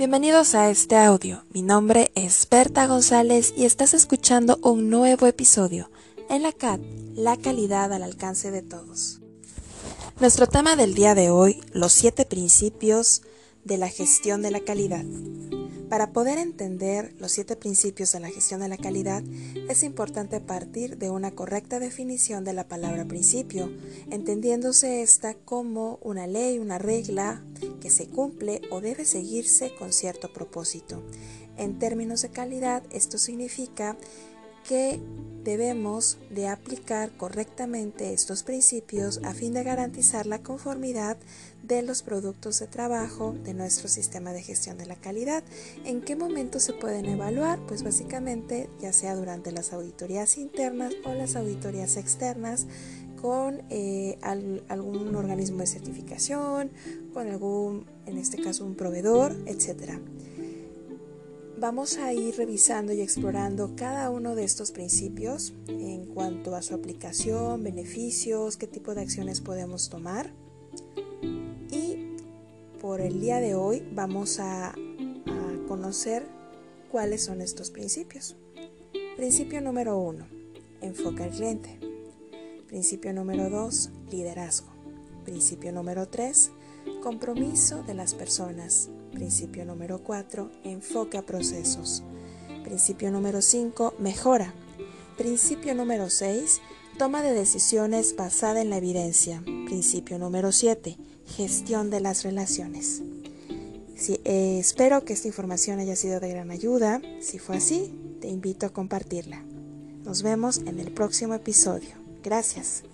Bienvenidos a este audio. Mi nombre es Berta González y estás escuchando un nuevo episodio en la CAT, la calidad al alcance de todos. Nuestro tema del día de hoy, los siete principios de la gestión de la calidad. Para poder entender los siete principios de la gestión de la calidad, es importante partir de una correcta definición de la palabra principio, entendiéndose esta como una ley, una regla que se cumple o debe seguirse con cierto propósito. En términos de calidad, esto significa que debemos de aplicar correctamente estos principios a fin de garantizar la conformidad de los productos de trabajo de nuestro sistema de gestión de la calidad. ¿En qué momento se pueden evaluar? Pues básicamente ya sea durante las auditorías internas o las auditorías externas con eh, algún organismo de certificación, con algún, en este caso, un proveedor, etcétera. Vamos a ir revisando y explorando cada uno de estos principios en cuanto a su aplicación, beneficios, qué tipo de acciones podemos tomar. Y por el día de hoy vamos a, conocer cuáles son estos principios. Principio número uno, enfoca al cliente. Principio número dos, liderazgo. Principio número tres, compromiso de las personas. Principio número 4, enfoca procesos. Principio número 5, mejora. Principio número 6, toma de decisiones basada en la evidencia. Principio número 7, gestión de las relaciones. Eh, espero que esta información haya sido de gran ayuda. Si fue así, te invito a compartirla. Nos vemos en el próximo episodio. Gracias.